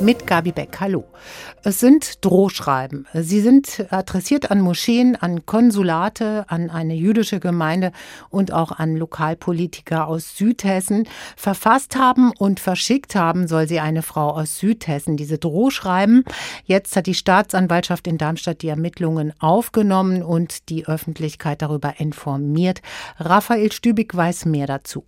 Mit Gabi Beck, hallo. Es sind Drohschreiben. Sie sind adressiert an Moscheen, an Konsulate, an eine jüdische Gemeinde und auch an Lokalpolitiker aus Südhessen. Verfasst haben und verschickt haben soll sie eine Frau aus Südhessen. Diese Drohschreiben. Jetzt hat die Staatsanwaltschaft in Darmstadt die Ermittlungen aufgenommen und die Öffentlichkeit darüber informiert. Raphael Stübig weiß mehr dazu.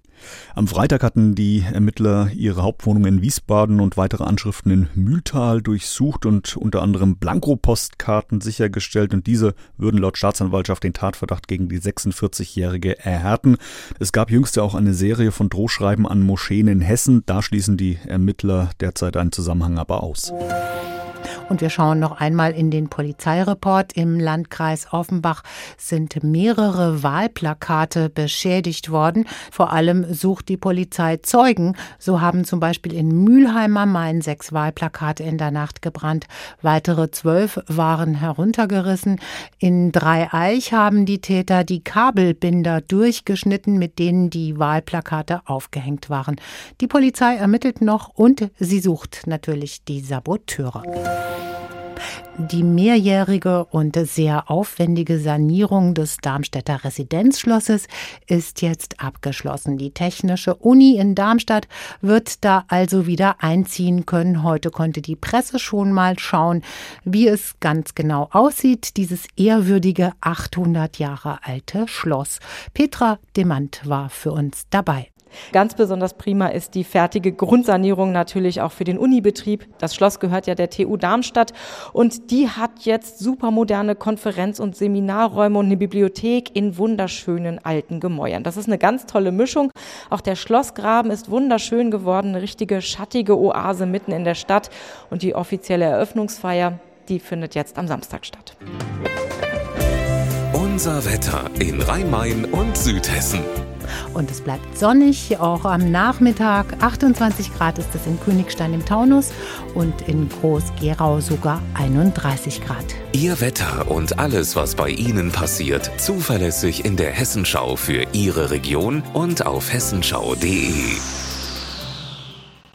Am Freitag hatten die Ermittler ihre Hauptwohnung in Wiesbaden und weitere Anschriften in Mühltal durchsucht und unter anderem Blankopostkarten sichergestellt und diese würden laut Staatsanwaltschaft den Tatverdacht gegen die 46-Jährige erhärten. Es gab jüngst auch eine Serie von Drohschreiben an Moscheen in Hessen. Da schließen die Ermittler derzeit einen Zusammenhang aber aus. Und wir schauen noch einmal in den Polizeireport. Im Landkreis Offenbach sind mehrere Wahlplakate beschädigt worden. Vor allem sucht die Polizei Zeugen. So haben zum Beispiel in Mülheim am Main sechs Wahlplakate in der Nacht gebrannt. Weitere zwölf waren heruntergerissen. In Dreieich haben die Täter die Kabelbinder durchgeschnitten, mit denen die Wahlplakate aufgehängt waren. Die Polizei ermittelt noch und sie sucht natürlich die Saboteure. Die mehrjährige und sehr aufwendige Sanierung des Darmstädter Residenzschlosses ist jetzt abgeschlossen. Die Technische Uni in Darmstadt wird da also wieder einziehen können. Heute konnte die Presse schon mal schauen, wie es ganz genau aussieht, dieses ehrwürdige 800 Jahre alte Schloss. Petra Demand war für uns dabei. Ganz besonders prima ist die fertige Grundsanierung natürlich auch für den Unibetrieb. Das Schloss gehört ja der TU Darmstadt und die hat jetzt super moderne Konferenz- und Seminarräume und eine Bibliothek in wunderschönen alten Gemäuern. Das ist eine ganz tolle Mischung. Auch der Schlossgraben ist wunderschön geworden, eine richtige schattige Oase mitten in der Stadt und die offizielle Eröffnungsfeier, die findet jetzt am Samstag statt. Unser Wetter in Rhein-Main und Südhessen. Und es bleibt sonnig, auch am Nachmittag. 28 Grad ist es in Königstein im Taunus und in Groß-Gerau sogar 31 Grad. Ihr Wetter und alles, was bei Ihnen passiert, zuverlässig in der Hessenschau für Ihre Region und auf hessenschau.de.